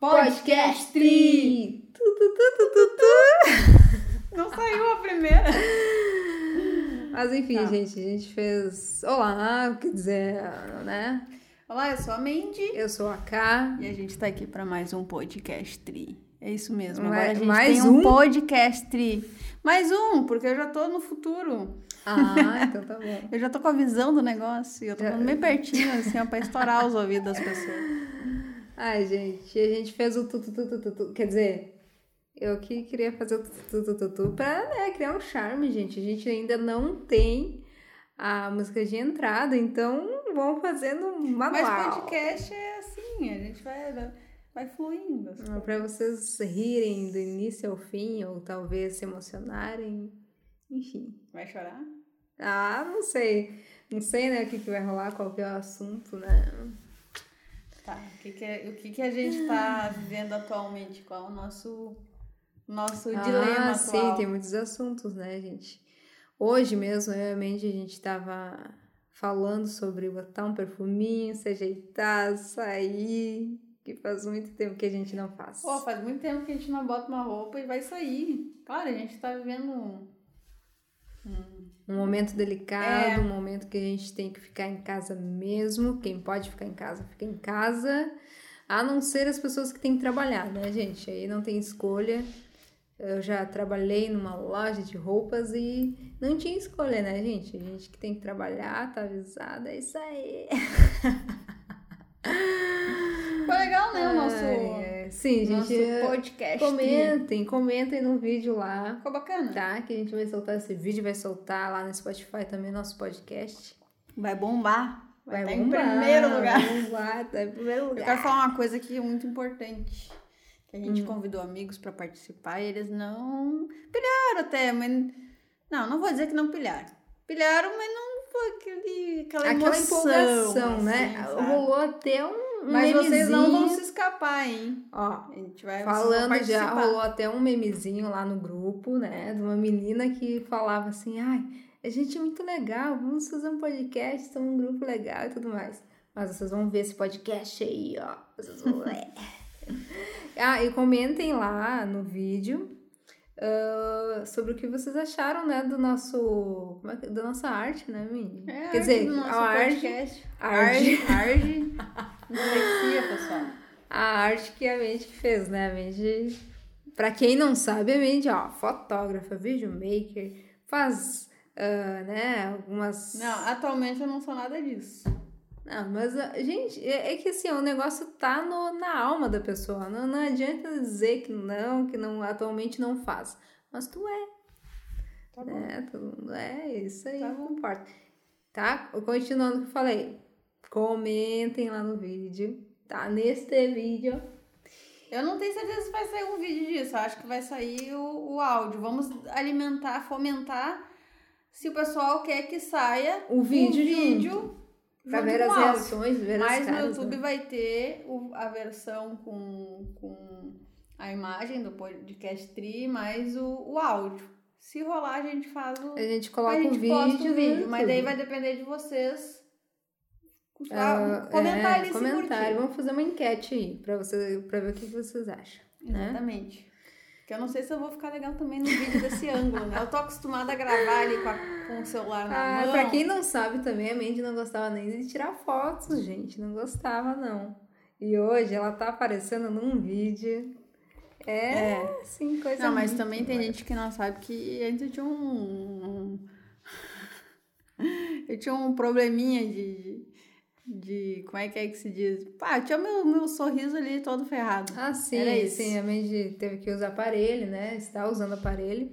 Podcast. Não saiu a primeira. Mas enfim, Tá. gente, a gente fez. Olá, quer dizer, né? Olá, eu sou a Mandy. Eu sou a K. E a gente tá aqui pra mais um podcast Tri. É isso mesmo. Mais- Agora a gente mais tem um, um? podcast Tri. Mais um, porque eu já tô no futuro. Ah, então tá bom. Eu já tô com a visão do negócio. E eu tô falando bem pertinho, assim, ó, pra estourar os ouvidos das pessoas. Ai, gente, a gente fez o tu, tu, tu, tu, tu, tu. Quer dizer, eu que queria fazer o tu, tu, tu, tu, tu pra né, criar um charme, gente. A gente ainda não tem a música de entrada, então vamos fazendo manual. Mas podcast é assim, a gente vai, vai fluindo. assim. Pra vocês rirem do início ao fim, ou talvez se emocionarem. Enfim. Vai chorar? Ah, não sei. Não sei, né, o que, que vai rolar, qual que é o assunto, né? Tá. O que, que, é- o que, que a gente tá vivendo atualmente? Qual é o nosso, nosso dilema ah, sim, tem muitos assuntos, né, gente? Hoje mesmo, realmente, a gente tava falando sobre botar um perfuminho, se ajeitar, sair, que faz muito tempo que a gente não faz. Pô, faz muito tempo que a gente não bota uma roupa e vai sair. Claro, a gente tá vivendo um. momento delicado, É. um momento que a gente tem que ficar em casa mesmo. Quem pode ficar em casa, fica em casa. A não ser as pessoas que têm que trabalhar, né, gente? Aí não tem escolha. Eu já trabalhei numa loja de roupas e não tinha escolha, né, gente? A gente que tem que trabalhar, tá avisada, é isso aí. Foi legal, né? O nosso, Ai, é. Sim, nosso gente. podcast. Comentem, comentem no vídeo lá. Ficou bacana? Tá? Que a gente vai soltar esse vídeo, vai soltar lá no Spotify também nosso podcast. Vai bombar. Vai, Vai estar bombar, em primeiro lugar. Vai bombar, tá em primeiro Eu lugar. quero falar uma coisa aqui muito importante. Que a Hum. gente convidou amigos pra participar e eles não pilharam até, mas. Não, não vou dizer que não pilharam. Pilharam, mas não foi aquele, aquela, Aquela emoção, empolgação, assim, né? sabe? Rolou até um, um Mas vocês não vão memezinho. se escapar, hein? Ó, A gente vai falando já, rolou até um memezinho lá no grupo, né? De uma menina que falava assim, ai, a gente é muito legal, vamos fazer um podcast, estamos um grupo legal e tudo mais. Mas vocês vão ver esse podcast aí, ó. Vocês vão ver. ah, e comentem lá no vídeo ah, sobre o que vocês acharam, né, do nosso. Como é que, da nossa arte, né, Mindy? É, Quer dizer, arte a arte. Arde. Arde. Arde. Dislexia, pessoal. A arte que a Mandy fez, né? A Mandy, pra quem não sabe, a Mandy, ó, fotógrafa, videomaker, faz, ah, né, algumas... Não, atualmente eu não sou nada disso. Não, mas, ah, gente, é, é que assim, o negócio tá no, na alma da pessoa. Não, não adianta dizer que não, que não atualmente não faz. Mas tu é, Tá bom. né? Tu é isso aí, Tá não bom. importa. Tá? Continuando o que eu falei. Comentem lá no vídeo, tá? Neste vídeo. Eu não tenho certeza se vai sair um vídeo disso. Eu acho que vai sair o, o áudio. Vamos alimentar, fomentar. Se o pessoal quer que saia O vídeo junto. vídeo Pra junto ver com as áudio. reações, ver Mas as no caras. YouTube né? vai ter o- a versão com, com a imagem do podcast Tri, mais o, o áudio. Se rolar, a gente faz o. A gente a coloca gente o vídeo. o no vídeo. Mas daí vai depender de vocês. Ah, comentar é, comentário. Vamos fazer uma enquete aí pra, você, pra ver o que vocês acham. Né? Exatamente. Porque eu não sei se eu vou ficar legal também no vídeo desse ângulo, né? Eu tô acostumada a gravar ali com, a- com o celular na Ah, mão. pra quem não sabe também, a Mandy não gostava nem de tirar fotos, gente. Não gostava, não. E hoje ela tá aparecendo num vídeo. É, É. sim, coisa Não, mas também tem gente que não sabe que antes eu tinha um. um- eu tinha um probleminha de, de. Como é que é que se diz? Pá, tinha meu, meu sorriso ali todo ferrado. Ah, sim, Era isso. sim. A Mandy teve que usar aparelho, né? Está usando aparelho.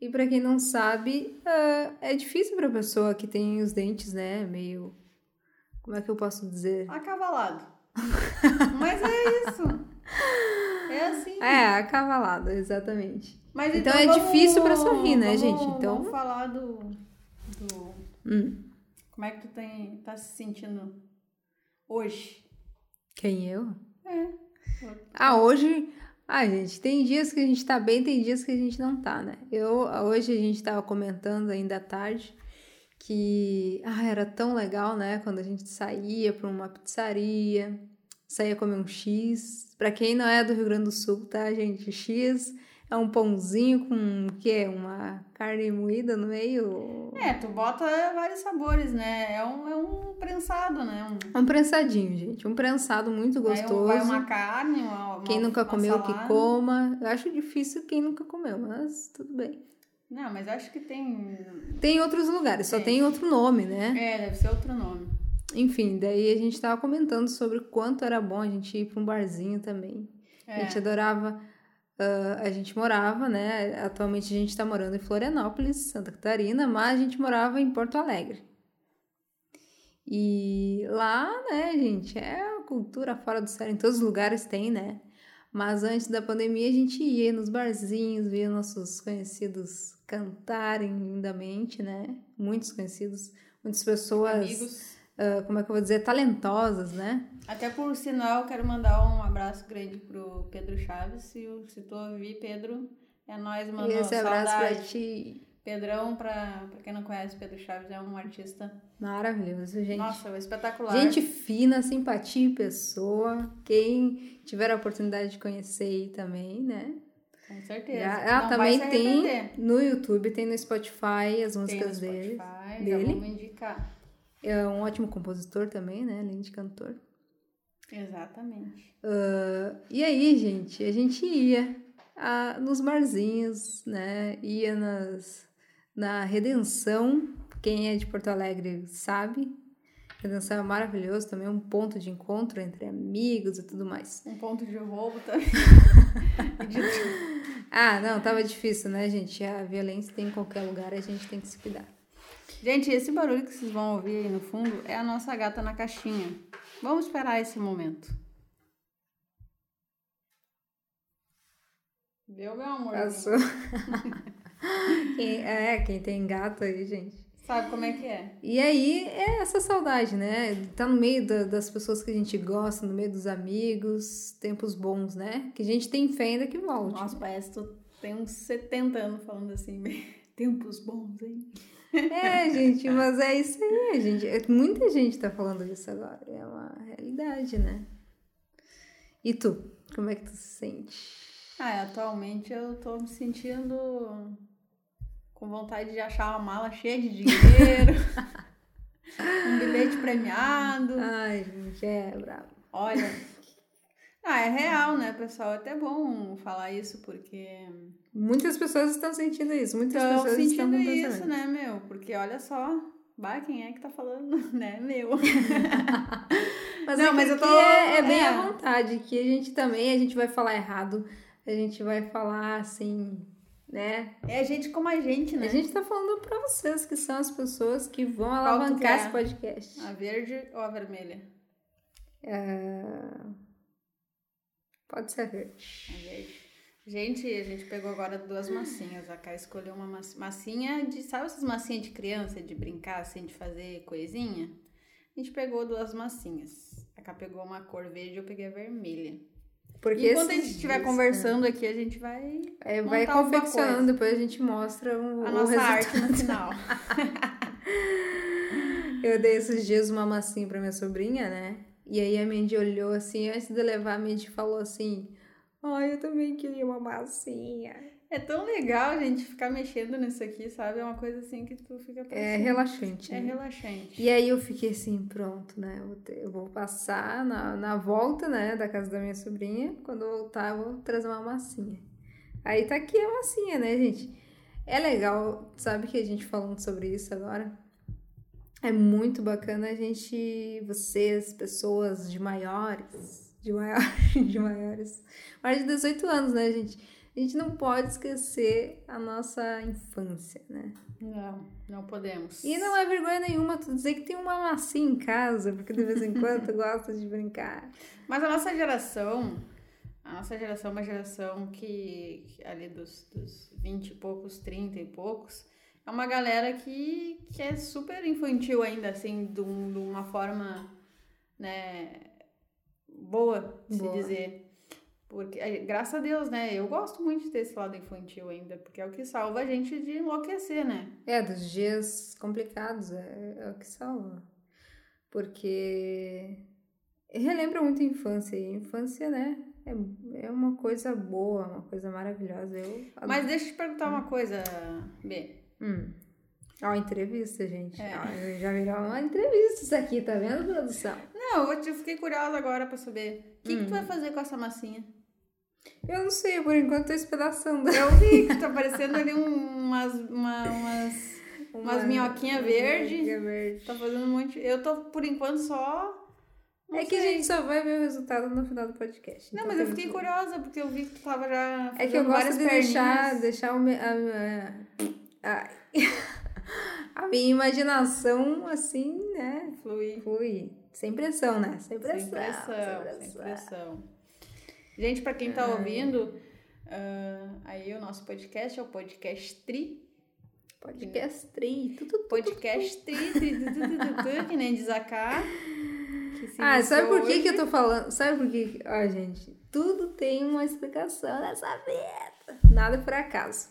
E pra quem não sabe, ah, é difícil pra pessoa que tem os dentes, né? Meio. Como é que eu posso dizer? Acavalado. mas é isso. É assim. É, acavalado, exatamente. Mas Então é difícil pra sorrir, né, vamos- gente? Então- Vamos falar do. do Hum. Como é que tu tem, tá se sentindo hoje? Quem eu? É. Ah, hoje. Ah, gente, tem dias que a gente tá bem, tem dias que a gente não tá, né? Eu, hoje a gente tava comentando ainda à tarde que ah, era tão legal, né? Quando a gente saía pra uma pizzaria, saía comer um X. Pra quem não é do Rio Grande do Sul, tá, gente? X é um pãozinho com o quê? Uma carne moída no meio? É, tu bota vários sabores, né? É um, é um prensado, né? Um, Um prensadinho, gente. Um prensado muito gostoso. vai uma carne, uma, uma Quem nunca uma comeu, que salada. coma. Eu acho difícil quem nunca comeu, mas tudo bem. Não, mas acho que tem... Tem outros lugares, só Tem. tem outro nome, né? É, deve ser outro nome. Enfim, daí a gente tava comentando sobre o quanto era bom a gente ir pra um barzinho também. A É. gente adorava. Ah, a gente morava, né? Atualmente a gente tá morando em Florianópolis, Santa Catarina, mas a gente morava em Porto Alegre. E lá, né, gente, é cultura fora do sério, em todos os lugares tem, né? Mas antes da pandemia a gente ia nos barzinhos, via nossos conhecidos cantarem lindamente, né? Muitos conhecidos, muitas pessoas, Amigos. Ah, como é que eu vou dizer, talentosas, né? Até por sinal, eu quero mandar um abraço grande pro Pedro Chaves. Se, se tu ouvir, Pedro, é nóis, mano. e esse abraço Saudade. pra ti. Pedrão, pra, pra quem não conhece, Pedro Chaves é um artista, Maravilhoso, gente. nossa, espetacular. Gente fina, simpatia em pessoa. Quem tiver a oportunidade de conhecer aí também, né? Com certeza. Já- ah, Não também tem no YouTube, tem no Spotify as Tem no músicas dele. Spotify, dele. Já vamos indicar. É um ótimo compositor também, né? Além de cantor. Exatamente. Ah, e aí, gente, a gente ia ah, nos barzinhos, né? Ia nas, na Redenção. Quem é de Porto Alegre sabe. Redenção é maravilhoso, também é um ponto de encontro entre amigos e tudo mais. Um ponto de roubo também. Ah, não, tava difícil, né, gente? A violência tem em qualquer lugar, a gente tem que se cuidar. Gente, esse barulho que vocês vão ouvir aí no fundo é a nossa gata na caixinha. Vamos esperar esse momento. Viu, meu amor? Passou. quem, é, quem tem gato aí, gente. Sabe como é que é? E aí é essa saudade, né? Tá no meio da- das pessoas que a gente gosta, no meio dos amigos, tempos bons, né? Que a gente tem fé ainda que volte. Nossa, parece que tu tem uns 70 anos falando assim. Tempos bons, hein? É, gente, mas é isso aí, gente. É- Muita gente tá falando isso agora. É uma realidade, né? E tu? Como é que tu se sente? Ah, atualmente eu tô me sentindo com vontade de achar uma mala cheia de dinheiro, um bilhete premiado. Ai, gente, é bravo. Olha. Ah, é real, né, pessoal? É até bom falar isso, porque Muitas pessoas estão sentindo isso. Muitas estão pessoas estão sentindo isso, né, meu? Porque olha só, bah, quem é que tá falando, né, meu? Mas, Não, é mas eu tô- É, é bem é. à vontade, que a gente também, a gente vai falar errado, a gente vai falar assim, né? É a gente como a gente, né? A gente tá falando pra vocês, que são as pessoas que vão alavancar esse podcast. A verde ou a vermelha? É, Pode ser verde. A verde. Gente, a gente pegou agora duas massinhas. A Kai escolheu uma mas- massinha de. Sabe essas massinhas de criança, de brincar, assim, de fazer coisinha? A gente pegou duas massinhas. A Kai pegou uma cor verde eu peguei a vermelha. Porque Enquanto a gente estiver conversando aqui, a gente vai. né, é, vai confeccionando, depois a gente mostra o, A o nossa resultado. arte no final. Eu dei esses dias uma massinha pra minha sobrinha, né? E aí a Mandy olhou assim, antes de levar, a Mandy falou assim: Ai, eu também queria uma massinha. É tão legal, gente, ficar mexendo nisso aqui, sabe? É uma coisa assim que tu fica É pensando. relaxante. É né? relaxante. E aí eu fiquei assim, pronto, né? Eu vou, ter- eu vou passar na, na volta, né, da casa da minha sobrinha. Quando eu voltar, eu vou trazer uma massinha. Aí tá aqui a massinha, né, gente? É legal, sabe que a gente falando sobre isso agora? É muito bacana a gente, vocês, pessoas de maiores, de maiores, de maiores, mais de 18 anos, né, gente? A gente não pode esquecer a nossa infância, né? Não, não podemos. E não é vergonha nenhuma tu dizer que tem uma massinha em casa, porque de vez em quando tu gosta de brincar. Mas a nossa geração, a nossa geração é uma geração que, que ali dos, dos 20 e poucos, 30 e poucos, é uma galera que, que é super infantil ainda, assim, de, um- de uma forma, né, boa, de se Boa. dizer. Porque, eh, graças a Deus, né, eu gosto muito de ter esse lado infantil ainda, porque é o que salva a gente de enlouquecer, né? É, dos dias complicados, é, é o que salva. Porque relembra muito a infância. E a infância, né? É, é uma coisa boa, uma coisa maravilhosa. Eu Mas deixa eu te perguntar uma coisa, B. Hum. Ó, entrevista, gente. É. Ó, já virou uma entrevista isso aqui, tá vendo, produção? Não, eu fiquei curiosa agora pra saber. O que, hum. que tu vai fazer com essa massinha? Eu não sei, por enquanto tô espedaçando. Eu vi que tá aparecendo ali umas, uma, umas, umas minhoquinhas verdes. Verde. Tá fazendo um monte. Eu tô, por enquanto, só. Não é sei. que a gente só vai ver o resultado no final do podcast. Não, então mas eu fiquei curiosa, porque eu vi que tu tava já. É que eu gosto de deixar, deixar o. A, a, a, a minha imaginação, assim, né? Flui. Flui. Sem pressão, né? Sem pressão. Sem pressão. Sem pressão. Sem pressão. Gente, para quem tá ouvindo, uh, aí o nosso podcast é o Podcast Tri. Podcast Tri. Podcast Tri, tri, tri, que nem diz a cá. Ah, sabe por que, que eu tô falando? Sabe por que? Ó, gente, tudo tem uma explicação nessa vida. Nada por acaso.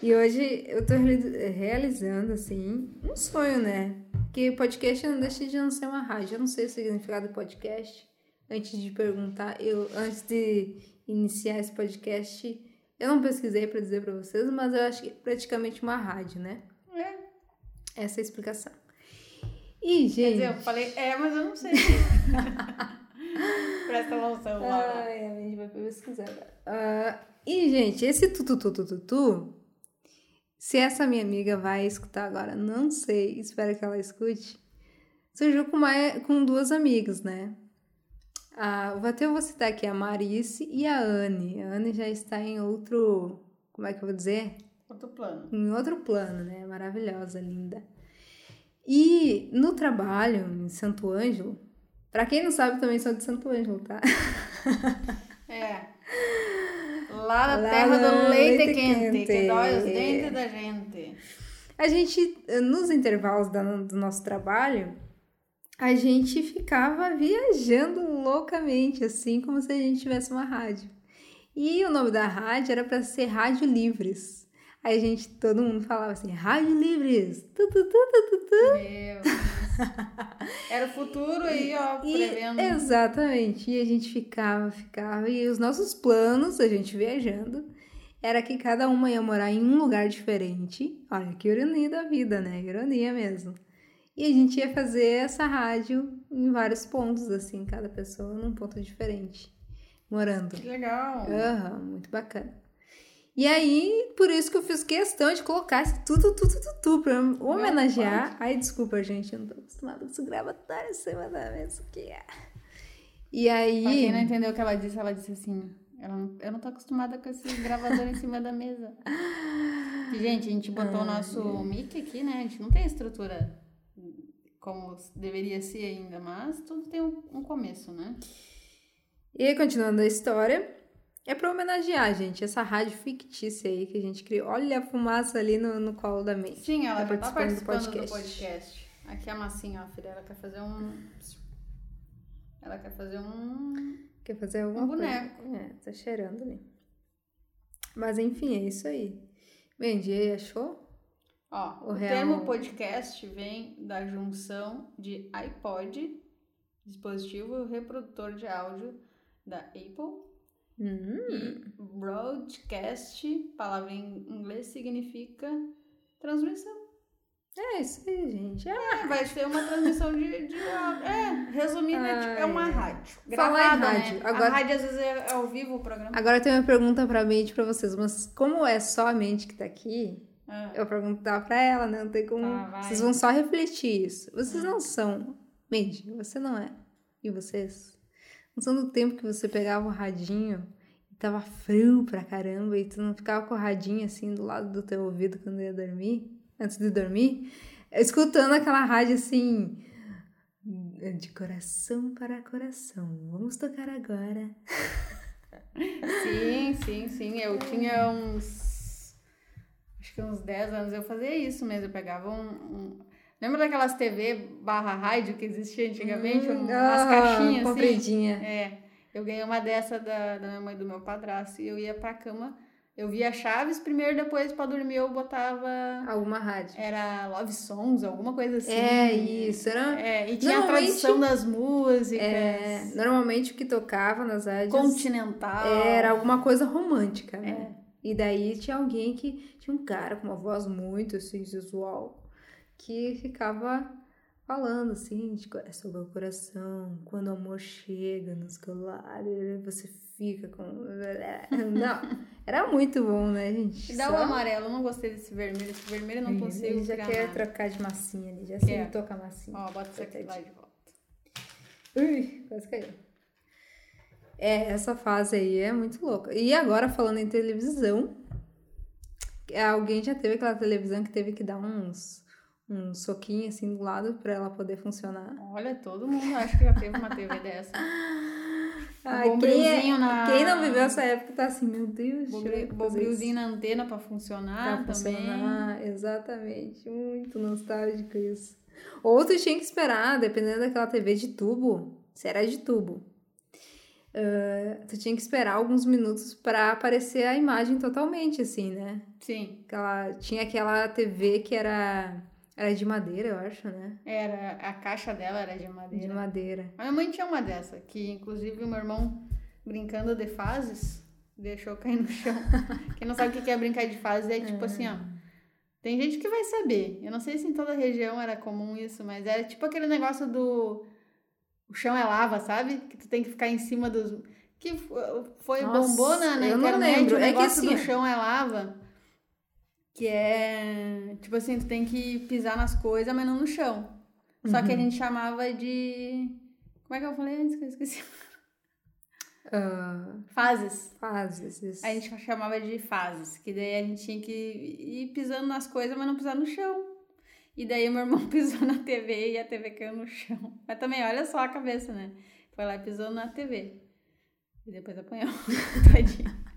E hoje eu tô realizando, assim, um sonho, né? Que podcast não deixa de não ser uma rádio. Eu não sei o significado do podcast antes de perguntar, eu antes de iniciar esse podcast, eu não pesquisei para dizer para vocês, mas eu acho que é praticamente uma rádio, né? É. Essa é a explicação. E, gente. Quer dizer, eu falei, é, mas eu não sei. Presta atenção, Laura. Ai, a gente vai pesquisar agora. Uh, e, gente, esse tutututututu, se essa minha amiga vai escutar agora, não sei, espero que ela escute. Surgiu com, uma, com duas amigas, né? Ah, até eu vou citar aqui a Marice e a Anne. A Anne já está em outro. Como é que eu vou dizer? Outro plano. Em outro plano, né? Maravilhosa, linda. E no trabalho, em Santo Ângelo, para quem não sabe, também sou de Santo Ângelo, tá? É. Lá na Lá terra do leite, leite quente, quente, que dói os dentes da gente. A gente, nos intervalos do nosso trabalho, a gente ficava viajando loucamente, assim como se a gente tivesse uma rádio. E o nome da rádio era para ser Rádio Livres. Aí a gente, todo mundo falava assim, Rádio Livres! Tu, tu, tu, tu, tu, Meu Era o futuro aí, ó, prevendo. E, exatamente. E a gente ficava, ficava. E os nossos planos, a gente viajando, era que cada uma ia morar em um lugar diferente. Olha, que ironia da vida, né? Ironia mesmo. E a gente ia fazer essa rádio em vários pontos, assim, cada pessoa num ponto diferente, morando. Que legal! Uhum, muito bacana. E aí, por isso que eu fiz questão de colocar esse tudo, tudo, tudo, tudo pra homenagear. Ai, desculpa, gente, eu não tô acostumada com esse gravatório em cima da mesa aqui. E aí. Pra quem não entendeu o que ela disse, ela disse assim: eu não, tô acostumada com esse gravador em cima da mesa. E, gente, a gente botou o nosso mic aqui, né? A gente não tem estrutura como deveria ser ainda, mas tudo tem um, um começo, né? E continuando a história, é para homenagear, gente, essa rádio fictícia aí que a gente criou. Olha a fumaça ali no, no colo da mente. Sim, ela tá tá participando, do, podcast. do podcast. Aqui a massinha, ó, filha, ela quer fazer um... Ela quer fazer um... Quer fazer alguma um boneco. Coisa. É, tá cheirando ali. Mas enfim, é isso aí. Bendy, achou? Ó, o, o real... termo podcast vem da junção de iPod, dispositivo reprodutor de áudio da Apple, hum. e broadcast, palavra em inglês, significa transmissão. É isso aí, gente. É, é vai ser uma transmissão de, de. É, resumindo, é, é uma rádio. Gravada, Falar em rádio. Né? Agora, a rádio às vezes é ao vivo o programa. Agora tem uma pergunta pra mente pra vocês, mas como é só a mente que tá aqui, ah. Eu perguntar pra ela, né? Não tem como. Tá, vocês vão só refletir isso. Vocês ah. não são. Mandy, você não é. E vocês? Não são do tempo que você pegava o radinho e tava frio pra caramba e tu não ficava com o radinho assim do lado do teu ouvido quando ia dormir? Antes de dormir? Escutando aquela rádio assim. De coração para coração. Vamos tocar agora. Sim, sim, sim. Eu tinha uns acho que uns 10 anos eu fazia isso mesmo. Eu pegava um. um... Lembra daquelas TV barra rádio que existia antigamente? Hum, umas oh, caixinhas assim? É. Eu ganhei uma dessa da, da minha mãe do meu padrasto e eu ia pra cama Eu via Chaves primeiro, depois pra dormir eu botava. Alguma rádio. Era Love Songs, alguma coisa assim. É, isso. Era... É, e tinha a tradução das músicas. É, normalmente o que tocava nas rádios Continental. era alguma coisa romântica, né? É. E daí tinha alguém que tinha um cara com uma voz muito assim, sensual, que ficava falando assim, de é sobre o coração, quando o amor chega nos colares, você fica com. Não, era muito bom, né, gente? E dá Só- o amarelo, eu não gostei desse vermelho. Esse vermelho eu não Ele consigo já tirar quer nada. trocar de massinha ali, já sei Quer. tocar massinha. Ó, bota isso aqui lá de volta. Ui, quase caiu. É, essa fase aí é muito louca. E agora, falando em televisão, é, alguém já teve aquela televisão que teve que dar uns, uns soquinhos assim do lado pra ela poder funcionar. Olha, todo mundo acho que já teve uma TV dessa. Um quem, é- na- quem não viveu essa época tá assim, meu Deus, Bobrilzinho na antena pra funcionar pra também. funcionar. Exatamente, muito nostálgico isso. Ou tu tinha que esperar, dependendo daquela TV de tubo, se era de tubo. ah, tu tinha que esperar alguns minutos pra aparecer a imagem totalmente, assim, né? Sim, Aquela, tinha aquela TV que era, era de madeira, eu acho, né? era, a caixa dela era de De madeira. madeira. A minha mãe tinha uma dessa, que inclusive o meu irmão, brincando de fases, deixou cair no chão. Quem não sabe o que é brincar de fases é tipo assim, ó. Tem gente que vai saber. Eu não sei se em toda região era comum isso, mas era tipo aquele negócio do. O chão é lava, sabe? Que tu tem que ficar em cima dos. Que foi Nossa, bombou na, na eu não internet lembro. o É que negócio assim, do chão é lava. Que é. Tipo assim, tu tem que pisar nas coisas, mas não no chão. Só Uhum. que a gente chamava de. Como é que eu falei antes que eu esqueci? Ah, Fases. fases. isso. A gente chamava de fases, que daí a gente tinha que ir pisando nas coisas, mas não pisar no chão. E daí meu irmão pisou na TV e a TV caiu no chão. Mas também, olha só a cabeça, né? Foi lá e pisou na TV. E depois apanhou. Tadinho.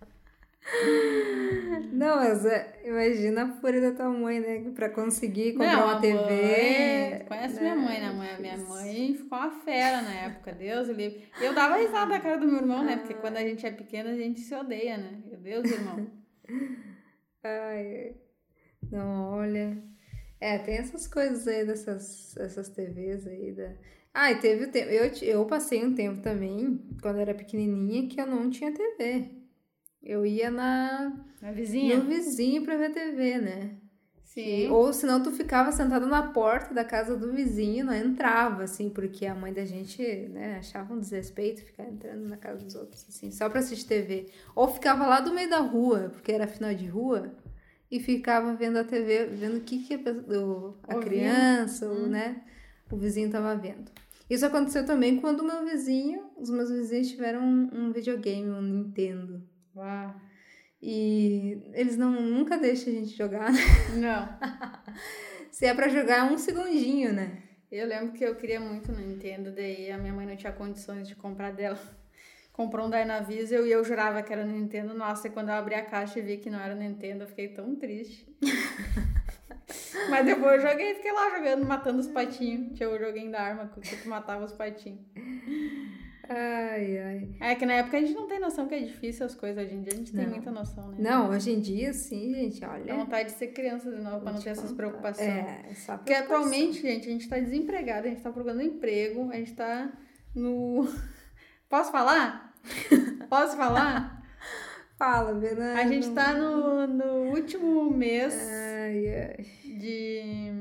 Não, mas é, imagina a fúria da tua mãe, né? Pra conseguir comprar Não, uma TV. mãe- Conhece né? minha mãe, né? Mãe- Minha mãe ficou uma fera na época, Deus o livre. Eu dava risada na cara do meu irmão, né? Porque quando a gente é pequena, a gente se odeia, né? Meu Deus, irmão. Ai, não, olha. É, tem essas coisas aí dessas essas TVs aí da. Ah, e teve o tempo. Eu, eu passei um tempo também, quando eu era pequenininha, que eu não tinha TV. Eu ia na, Na vizinha? no vizinho pra ver TV, né? Sim. Ou senão tu ficava sentado na porta da casa do vizinho, não entrava, assim, porque a mãe da gente, né, achava um desrespeito ficar entrando na casa dos outros, assim, só pra assistir TV. Ou ficava lá do meio da rua, porque era final de rua, e ficava vendo a TV, vendo o que, que a, a Ouvindo. criança, ou, né, o vizinho tava vendo. Isso aconteceu também quando o meu vizinho, os meus vizinhos tiveram um, um videogame, um Nintendo. Uau. E eles não nunca deixam a gente jogar, Não. Se é pra jogar um segundinho, né? Eu lembro que eu queria muito no Nintendo, daí a minha mãe não tinha condições de comprar dela. Comprou um Dynavision e eu jurava que era Nintendo. Nossa, e quando eu abri a caixa e vi que não era Nintendo, eu fiquei tão triste. Mas depois eu joguei, fiquei lá jogando, matando os patinhos. Tinha o joguinho da arma que tu matava os patinhos. Ai, ai. É que na época a gente não tem noção que é difícil as coisas. Hoje em dia a gente tem Não. muita noção, né? Não, hoje em dia, sim, gente, Dá olha. vontade de ser criança de novo pra não ter essas preocupações. É, só Porque atualmente, gente, a gente tá desempregado, a gente tá procurando emprego, a gente tá no. Posso falar? Posso falar? Fala, Bernardo. A gente tá no, no último mês Ai, ai. de,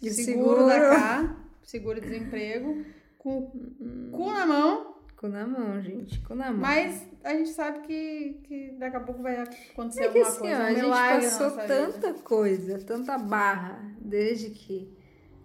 De seguro, seguro. da cá, seguro-desemprego, com o cu na mão, Cu na mão, gente. Cu na mão. mas a gente sabe que, que daqui a pouco vai acontecer é que alguma assim, coisa. ó, um a gente passou tanta vida. coisa, tanta barra, desde que.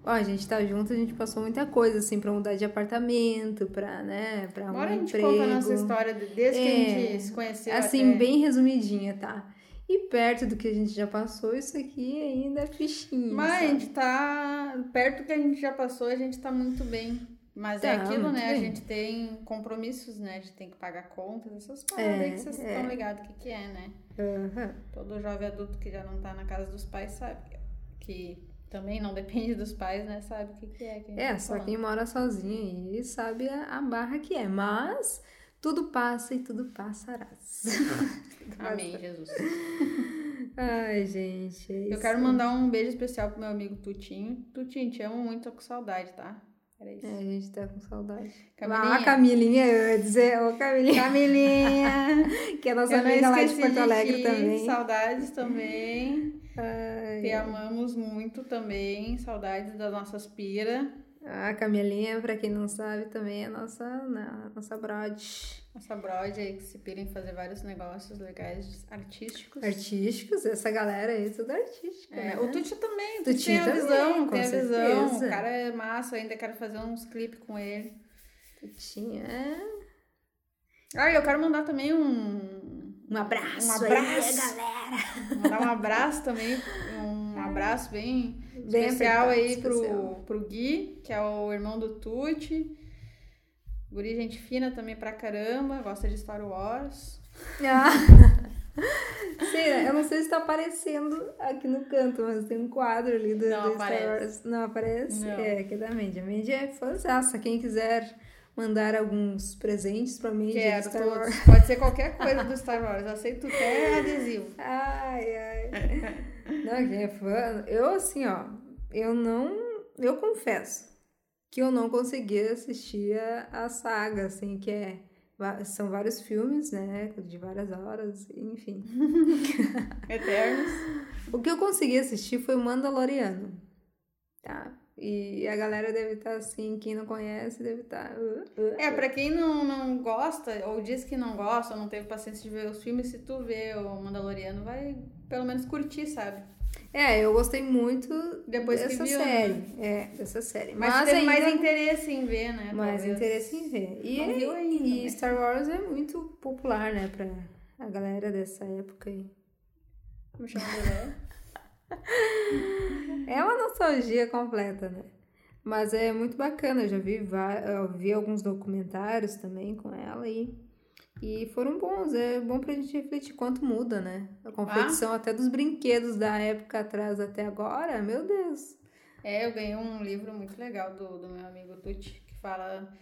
Ó, a gente tá junto, a gente passou muita coisa, assim, pra mudar de apartamento, pra, né, pra arrumar Agora a um gente emprego. conta a nossa história de- desde que a É, gente se conheceu. Assim, até... bem resumidinha, tá? E perto do que a gente já passou, isso aqui ainda é fichinho. Mas a sabe? gente tá perto do que a gente já passou, a gente tá muito bem. Mas é Tá, aquilo, muito né? A bem. gente tem compromissos, né? A gente tem que pagar contas, essas paradas aí que vocês é. estão ligados o que, que é, né? Aham. Todo jovem adulto que já não tá na casa dos pais sabe que também não depende dos pais, né? Sabe o que, que é. Que a É, tá só quem mora sozinho aí sabe a, a barra que é. Mas Tudo passa e tudo passarás. Amém, Jesus. Ai, gente. é Eu quero mandar um beijo especial pro meu amigo Tutinho. Tutinho, te amo muito, tô com saudade, tá? Era isso. É, a gente tá com saudade. Camilinha. Ah, Camilinha, eu ia dizer, ô Camilinha, Camilinha! que é nossa Eu amiga lá de Porto de Alegre ti, também. Saudades também. Ai, Te amamos muito também. Saudades das nossas pira. A Camilinha, pra quem não sabe, também é nossa, na- nossa brode. Nossa brode aí que se pira em fazer vários negócios legais, artísticos. Artísticos, essa galera aí, tudo artística, É, né? o Tuti também, o Tuti tem a também, visão, tem a visão. O cara é massa, ainda quero fazer uns clipes com ele. Tinha é, Ah, eu quero mandar também um. um abraço, Um aí, abraço. galera. Mandar um abraço também. Um abraço bem, Bem especial aí pro, especial. pro Gui, que é o irmão do Tuti. Guri, gente fina também pra caramba, gosta de Star Wars. Ah. Sim, eu não sei se tá aparecendo aqui no canto, mas tem um quadro ali do, Não do Star. Wars. Não aparece? Não. É, aqui da Mandy. A Mandy é fãzaça. Quem quiser mandar alguns presentes pra Mandy Quero Star todos. Wars. Pode ser qualquer coisa do Star Wars. Aceito até adesivo. Ai, ai. Não, quem é fã. Eu, assim, ó, eu não. Eu confesso que eu não consegui assistir a, a saga, assim, que é. São vários filmes, né? De várias horas, enfim. Eternos. O que eu consegui assistir foi o Mandaloriano. Tá? E a galera deve estar assim, quem não conhece deve estar. uh, uh, É, pra quem não, não gosta, ou diz que não gosta, ou não teve paciência de ver os filmes, se tu vê o Mandaloriano, vai pelo menos curtir, sabe? É, eu gostei muito Depois dessa viu, série. né? É, dessa série. Mas, Mas, ainda mais interesse em ver, né? mais talvez. interesse em ver. E, ainda, e né? Star Wars é muito popular, né, pra a galera dessa época aí. Me chama. É uma nostalgia completa, né? Mas é muito bacana, eu já vi, vi alguns documentários também com ela e, e foram bons. É bom pra gente refletir quanto muda, né? A confecção até dos brinquedos da época atrás até agora, meu Deus. É, eu ganhei um livro muito legal do, do meu amigo Tuti, que fala,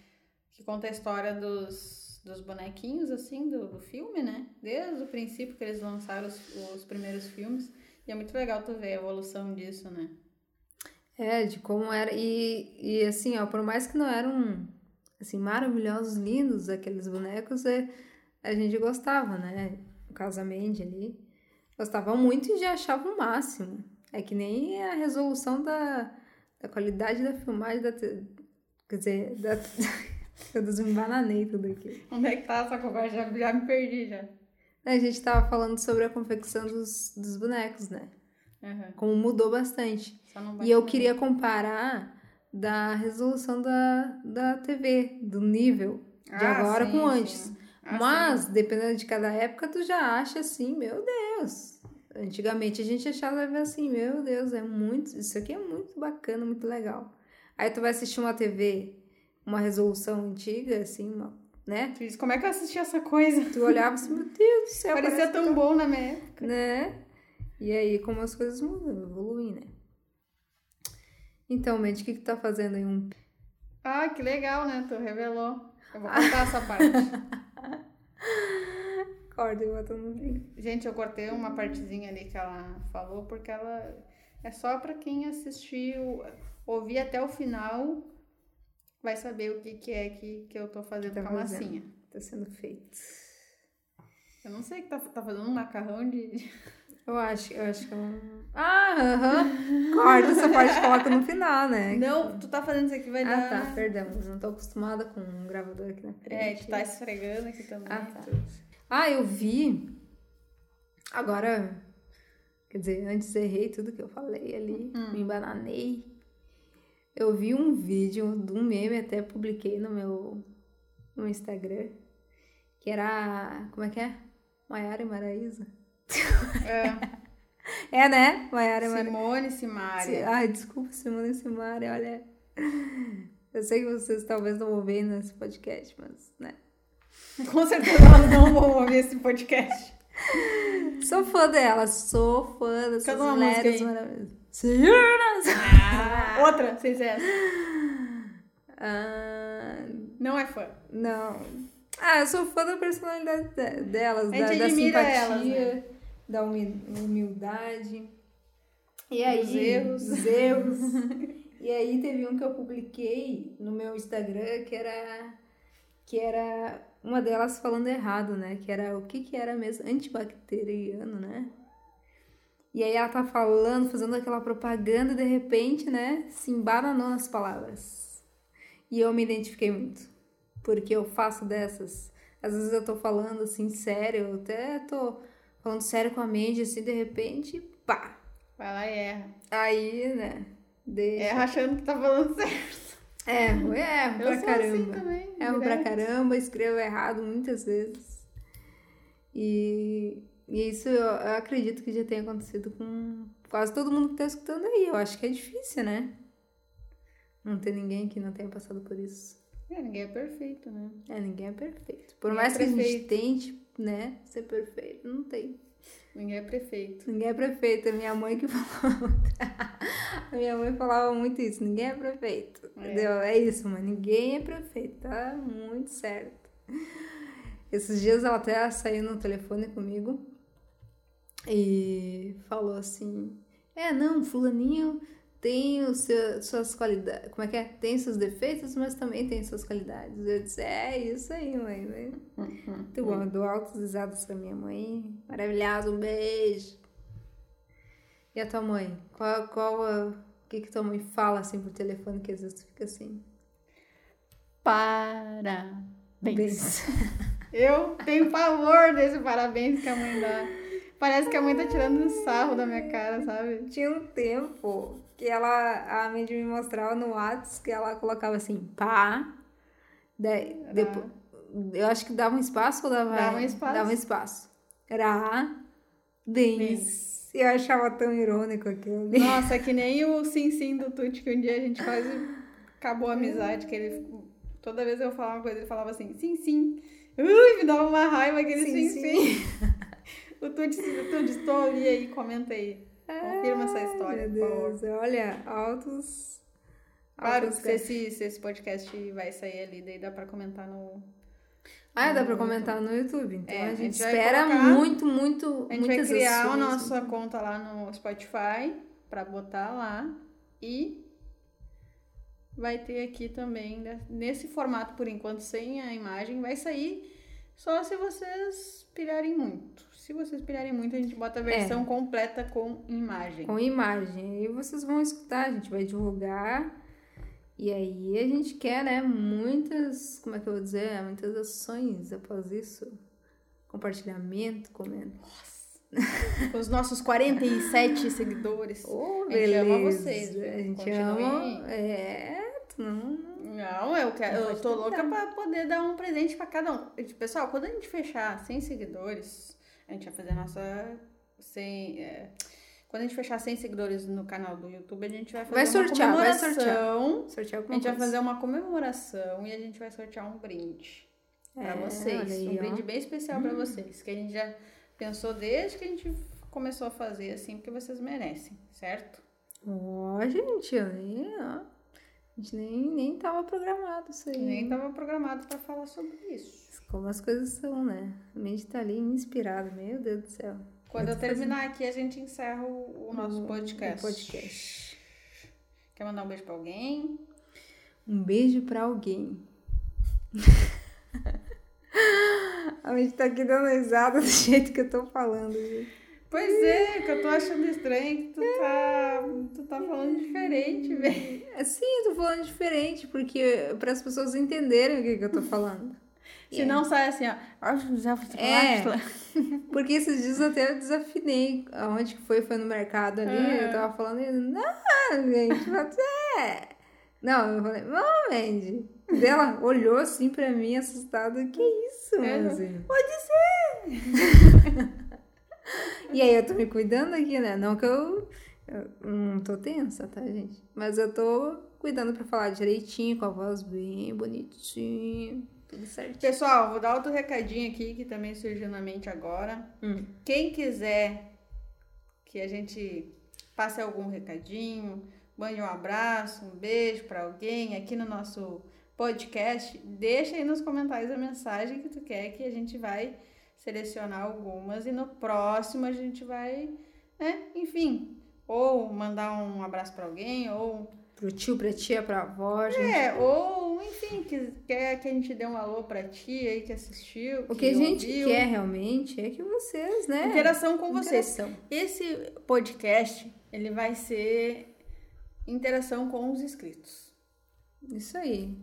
que conta a história dos, dos bonequinhos, assim, do, do filme, né? Desde o princípio que eles lançaram os, os primeiros filmes. E é muito legal tu ver a evolução disso, né? É, de como era. E, e assim, ó, por mais que não eram assim, maravilhosos, lindos aqueles bonecos, é, a gente gostava, né? Da Mandy ali. Gostava muito e já achava o máximo. É que nem a resolução da, da qualidade da filmagem da. te- Quer dizer, da. Eu desembananei tudo aqui. Onde é que tá essa conversa? Já, já me perdi, já. A gente tava falando sobre a confecção dos, dos bonecos, né? Aham. Como mudou bastante. E eu queria comparar da resolução da, da TV, do nível de Ah, agora sim, com sim. Ah, Mas, dependendo de cada época, tu já acha assim, meu Deus. Antigamente a gente achava assim, meu Deus, é muito. Isso aqui é muito bacana, muito legal. Aí tu vai assistir uma TV, uma resolução antiga, assim, uma, né? Tu diz, como é que eu assisti essa coisa? Tu olhava assim, meu Deus do céu, Parecia tão bom na minha época. né? E aí, como as coisas mudam, evoluem, né? Então, Mandy, o que que tu tá fazendo aí? Um... Ah, que legal, né? Tu revelou. Eu vou contar essa parte. Corda e bota no vídeo. Gente, eu cortei uma partezinha ali que ela falou, porque ela é só pra quem assistiu, ouvir até o final, vai saber o que, que é que, que eu tô fazendo Tá com a fazendo. massinha. Tá sendo feito. Eu não sei que tá, tá fazendo um macarrão de. Eu acho, eu acho que é um... Ah, aham. Corta essa parte e coloca no final, né? Não, tu tá fazendo isso aqui, vai Ah, dar. tá, perdão. Eu não tô acostumada com um gravador aqui na frente. É, tu tá esfregando aqui também. Ah, tá. Ah, eu vi. Agora, quer dizer, antes errei tudo que eu falei ali, Hum. me embananei. Eu vi um vídeo de um meme, até publiquei no meu no Instagram, que era, como é que é? Maiara e Maraísa. É, É, né? Maiara e. Simone Simaria. Ai, desculpa, Simone e Simari, olha. Eu sei que vocês talvez não vão ver nesse podcast, mas, né? Com certeza elas não vão ouvir esse podcast. Sou fã delas, sou fã dessas uma mulheres maravilhosas. Ah, outra, sem essa. Ah, Não é fã. não. Ah, eu sou fã da personalidade de- delas, da, da simpatia, elas, né? Da humi- humildade. E aí, Dos erros. dos erros. e aí teve um que eu publiquei no meu Instagram que era que era uma delas falando errado, né? Que era o que que era mesmo antibacteriano, né? E aí ela tá falando, fazendo aquela propaganda e de repente, né, se embananou nas palavras. E eu me identifiquei muito. Porque eu faço dessas. Às vezes eu tô falando assim, sério, eu até tô falando sério com a Mandy, assim, de repente, pá. Vai lá e erra. Aí, né, deixa. Erra achando que tá falando certo. Erro, erro Eu pra sou caramba. assim também. Erro pra caramba, escrevo errado muitas vezes. E, e isso eu, eu acredito que já tenha acontecido com quase todo mundo que tá escutando aí. Eu acho que é difícil, né? Não tem ninguém que não tenha passado por isso. É, ninguém é perfeito, né? É, ninguém é perfeito. Por Ninguém mais é que a gente tente, né, ser perfeito, não tem. Ninguém é prefeito. Ninguém é prefeito. A minha mãe que falava. a minha mãe falava muito isso. Ninguém é prefeito. É. Entendeu? É isso, mano. Ninguém é prefeito. Tá muito certo. Esses dias ela até saiu no telefone comigo e falou assim: É, não, Fulaninho tem os seu, suas qualidades. Como é que é? Tem seus defeitos, mas também tem suas qualidades. Eu disse: É isso aí, mãe. né? Muito bom, dou altas risadas pra minha mãe. Maravilhosa, um beijo. E a tua mãe? Qual, qual a- o que que tua mãe fala assim por telefone que às vezes tu fica assim? Parabéns. Eu tenho pavor desse parabéns que a mãe dá. Parece que a mãe tá tirando um sarro da minha cara, sabe? Tinha um tempo que ela, a Mandy me mostrava no WhatsApp que ela colocava assim, pá. Daí, depois, eu acho que dava um espaço ou dava... Dava um espaço. Dava um espaço. Ra, bens. Eu achava tão irônico aquilo. Nossa, é que nem o sim sim do Tuti, que um dia a gente quase acabou a amizade, que ele toda vez eu falava uma coisa, ele falava assim, sim sim. Ui, me dava uma raiva aquele sim Sim, sim. o Tuti, o Tuti, estou ali aí, comenta aí. Confirma essa história, Meu por. Deus, olha, altos... Claro, altos se esse, se esse podcast vai sair ali, daí dá pra comentar no. Ah, dá pra comentar no YouTube. Então É, a a gente gente vai espera colocar- muito, muito, A gente vai criar a ações, nossa conta lá no Spotify pra botar lá e vai ter aqui também né, nesse formato por enquanto sem a imagem vai sair só se vocês pirarem muito. Se vocês pirarem muito, a gente bota a versão completa com imagem. com imagem. Aí vocês vão escutar, a gente vai divulgar. E aí a gente quer, né, muitas, como é que eu vou dizer, muitas ações após isso. Compartilhamento, comenta. Com os nossos 47 seguidores. Oh, A gente ama beleza. vocês, viu? A gente Continuem ama. É, não. Não, eu, quero, Não eu tô tentar. louca pra poder dar um presente pra cada um. E, Pessoal, quando a gente fechar 100 seguidores, a gente vai fazer a nossa 100... é, quando a gente fechar 100 seguidores no canal do YouTube, a gente vai fazer Vai uma sortear, vai comemoração. sortear. Sortear A gente vai coisa. fazer uma comemoração e a gente vai sortear um brinde pra É, vocês. olha aí, um ó. brinde bem especial pra vocês, que a gente já pensou desde que a gente começou a fazer assim, porque vocês merecem, certo? Ó, gente, aí, ó. A gente nem, nem tava programado isso aí. Nem tava programado pra falar sobre isso. Como as coisas são, né? A mente tá ali inspirada, meu Deus do céu. Quando eu tô fazendo- terminar aqui, a gente encerra o, o nosso podcast. o podcast. Quer mandar um beijo pra alguém? Um beijo pra alguém. A gente tá aqui dando risada do jeito que eu tô falando. gente. Pois é, que eu tô achando estranho que tu tá, tu tá falando diferente, velho. É, Sim, eu tô falando diferente, porque para as pessoas entenderem o que, que eu tô falando. Se não sai assim, ó. É. Porque esses dias até eu desafinei. Aonde que foi? Foi no mercado ali. Ah. Eu tava falando, não, gente, você. Não, eu falei, não, Mandy. Ela olhou assim pra mim, assustada. Que isso, É. Manzi? Pode ser! E aí eu tô me cuidando aqui, né? Não que eu, eu não tô tensa, tá, gente? Mas eu tô cuidando pra falar direitinho, com a voz bem bonitinha, tudo certinho. Pessoal, vou dar outro recadinho aqui que também surgiu na mente agora. Hum. Quem quiser que a gente passe algum recadinho, mande um abraço, um beijo pra alguém aqui no nosso podcast, deixa aí nos comentários a mensagem que tu quer que a gente vai selecionar algumas e no próximo a gente vai, né, enfim, ou mandar um abraço para alguém, ou Pro tio, pra tia, pra avó, gente. é, ou enfim, que quer que a gente dê um alô pra tia aí que assistiu, O que a gente ouviu. quer realmente é que vocês, né? Interação com vocês. Interação. Esse podcast, ele vai ser interação com os inscritos. Isso aí.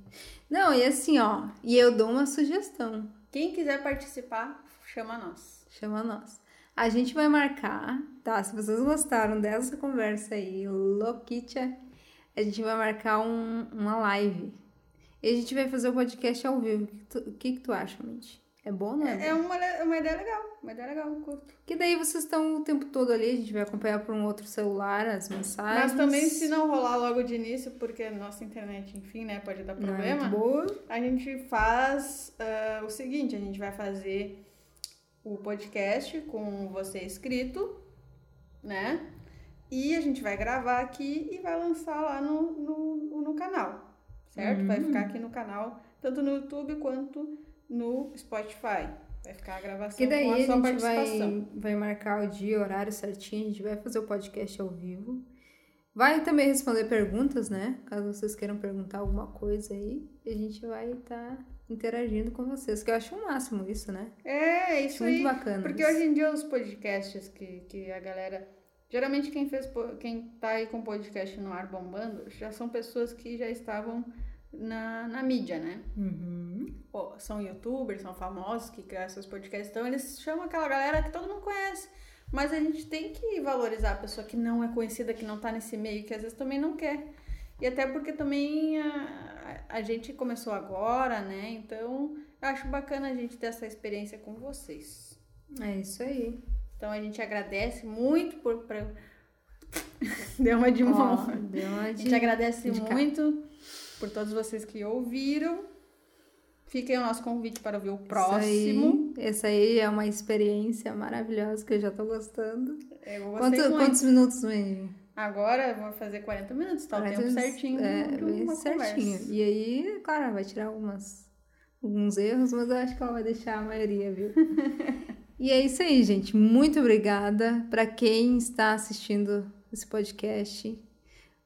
Não, e assim, ó, e eu dou uma sugestão. Quem quiser participar, chama nós. Chama nós. A gente vai marcar, tá? Se vocês gostaram dessa conversa aí, louquitia, a gente vai marcar um- uma live. E a gente vai fazer o podcast ao vivo. O que tu, que, que tu acha, Mindy? É bom, não é? É uma, uma ideia legal, uma ideia legal, curto. Que daí vocês estão o tempo todo ali, a gente vai acompanhar por um outro celular as mensagens. Mas também se não rolar logo de início, porque nossa internet, enfim, né, pode dar é problema, muito boa. a gente faz ah, o seguinte, a gente vai fazer o podcast com você escrito, né? E a gente vai gravar aqui e vai lançar lá no, no, no canal, certo? Vai ficar aqui no canal, tanto no YouTube quanto no Spotify. Vai ficar a gravação Que daí com a a sua gente participação. vai, vai marcar o dia, o horário certinho, a gente vai fazer o podcast ao vivo. Vai também responder perguntas, né? Caso vocês queiram perguntar alguma coisa aí, a gente vai estar interagindo com vocês, que eu acho o máximo isso, né? É, isso Acho muito aí. bacana. Porque hoje em dia os podcasts que, que a galera. Geralmente quem fez quem tá aí com podcast no ar bombando já são pessoas que já estavam na, na mídia, né? Uhum. Pô, são youtubers, são famosos que criaram seus podcasts, então eles chamam aquela galera que todo mundo conhece. Mas a gente tem que valorizar a pessoa que não é conhecida, que não tá nesse meio, que às vezes também não quer. E até porque também a a gente começou agora, né? Então eu acho bacana a gente ter essa experiência com vocês. É isso aí. Então a gente agradece muito por. Pra... Deu uma de mão. deu uma A de... gente agradece de cá. muito por todos vocês que ouviram. Fiquem o nosso convite para ouvir o próximo. Isso aí, essa aí é uma experiência maravilhosa que eu já tô gostando. Eu gostei Quanto- muito. quantos minutos, Wendy? Agora vou fazer 40 minutos, tá o 40 tempo minutos. certinho É, bem certinho. conversa. E aí, claro, vai tirar algumas, alguns erros, mas eu acho que ela vai deixar a maioria, viu? e é isso aí, gente. Muito obrigada para quem está assistindo esse podcast.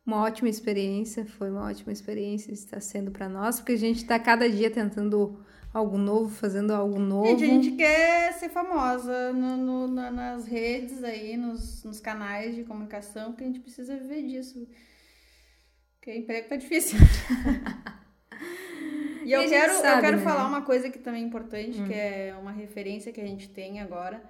Uma ótima experiência, foi uma ótima experiência, está sendo para nós, porque a gente está cada dia tentando algo novo, fazendo algo novo. Gente, a gente quer ser famosa no- no- na- nas redes aí, nos, nos canais de comunicação, porque a gente precisa viver disso. Porque emprego tá difícil. e E eu quero, eu sabe, quero né? falar uma coisa que também é importante, que é uma referência que a gente tem agora,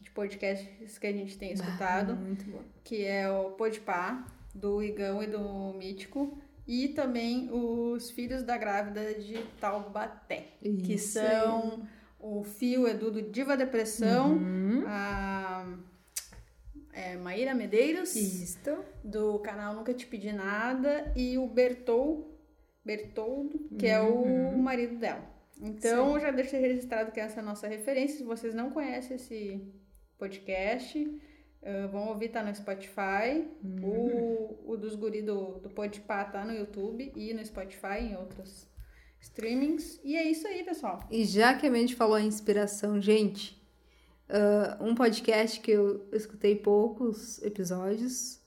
de podcasts que a gente tem escutado. Muito bom. que é o Podpah, do Igão e do Mítico, e também os Filhos da Grávida de Taubaté, que Isso são o Fio Edu do Diva Depressão, Uhum. a é, Maíra Medeiros, Isto. do canal Nunca Te Pedi Nada, e o Bertol, Bertoldo, que é o marido dela. Então, eu já deixei registrado que essa é a nossa referência. Se vocês não conhecem esse podcast, ah, vão ouvir, tá no Spotify. O, o dos guri do, do Podpah tá no YouTube e no Spotify, em outros streamings. E é isso aí, pessoal. E já que a gente falou em inspiração, gente, ah, um podcast que eu escutei poucos episódios,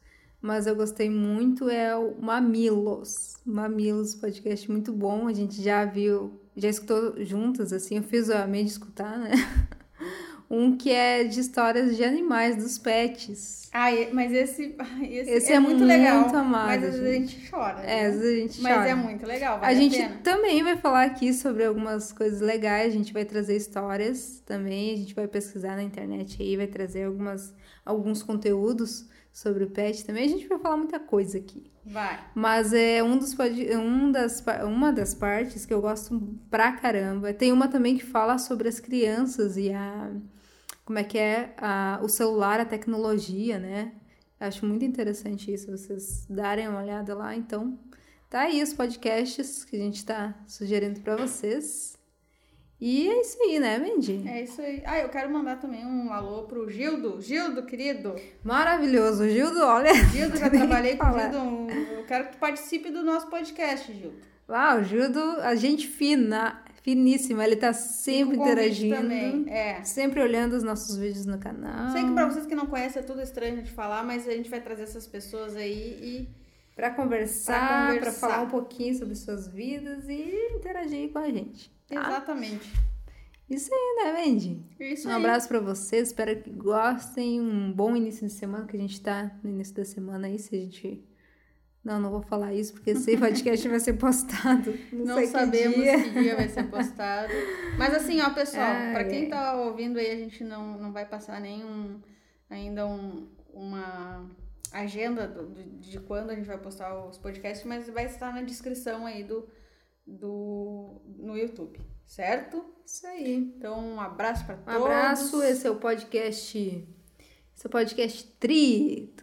mas eu gostei muito é o Mamilos. Mamilos, podcast muito bom. A gente já viu, já escutou juntas, assim, eu fiz a mente escutar, né? Um que é de histórias de animais, dos pets. Ah, mas esse, esse, Esse é, é muito muito legal. amado, mas às vezes a gente. chora. É, né? às vezes a gente Mas chora. é muito legal, A vale a, gente pena. também vai falar aqui sobre algumas coisas legais, a gente vai trazer histórias também, a gente vai pesquisar na internet aí, vai trazer algumas, alguns conteúdos sobre o pet também, a gente vai falar muita coisa aqui. Vai. Mas é um dos um das, uma das partes que eu gosto pra caramba. Tem uma também que fala sobre as crianças e a como é que é a, o celular, a tecnologia, né? Acho muito interessante isso, vocês darem uma olhada lá. Então, tá aí os podcasts que a gente tá sugerindo pra vocês. E é isso aí, né, Mandy? É isso aí. Ah, eu quero mandar também um alô pro Gildo. Gildo, querido. Maravilhoso, Gildo, olha. Gildo, já trabalhei com o. Gildo. Eu quero que tu participe do nosso podcast, Gildo. O Gildo, a gente fina, finíssima, ele tá sempre interagindo. Também. É. Sempre olhando os nossos vídeos no canal. Sei que pra vocês que não conhecem é tudo estranho de falar, mas a gente vai trazer essas pessoas aí Pra Pra conversar, conversar. falar um pouquinho sobre suas vidas e interagir com a gente. Tá? Exatamente. Isso aí, né, Wendy? Isso Um aí. abraço pra vocês, espero que gostem. Um bom início de semana, que a gente tá no início da semana aí, se a gente. Não, não vou falar isso, porque esse podcast vai ser postado. Não, Não sei que sabemos dia. que dia vai ser postado. Mas assim, ó, pessoal, pra quem tá ouvindo aí, a gente não, não vai passar nenhum ainda um, uma agenda do- do- de quando a gente vai postar os podcasts, mas vai estar na descrição aí do, do no YouTube, certo? Isso aí. Então, um abraço pra Um todos. abraço, esse é o podcast. Esse é o podcast Tri.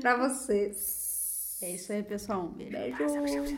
Pra vocês. É isso aí, pessoal. Um. Beijo.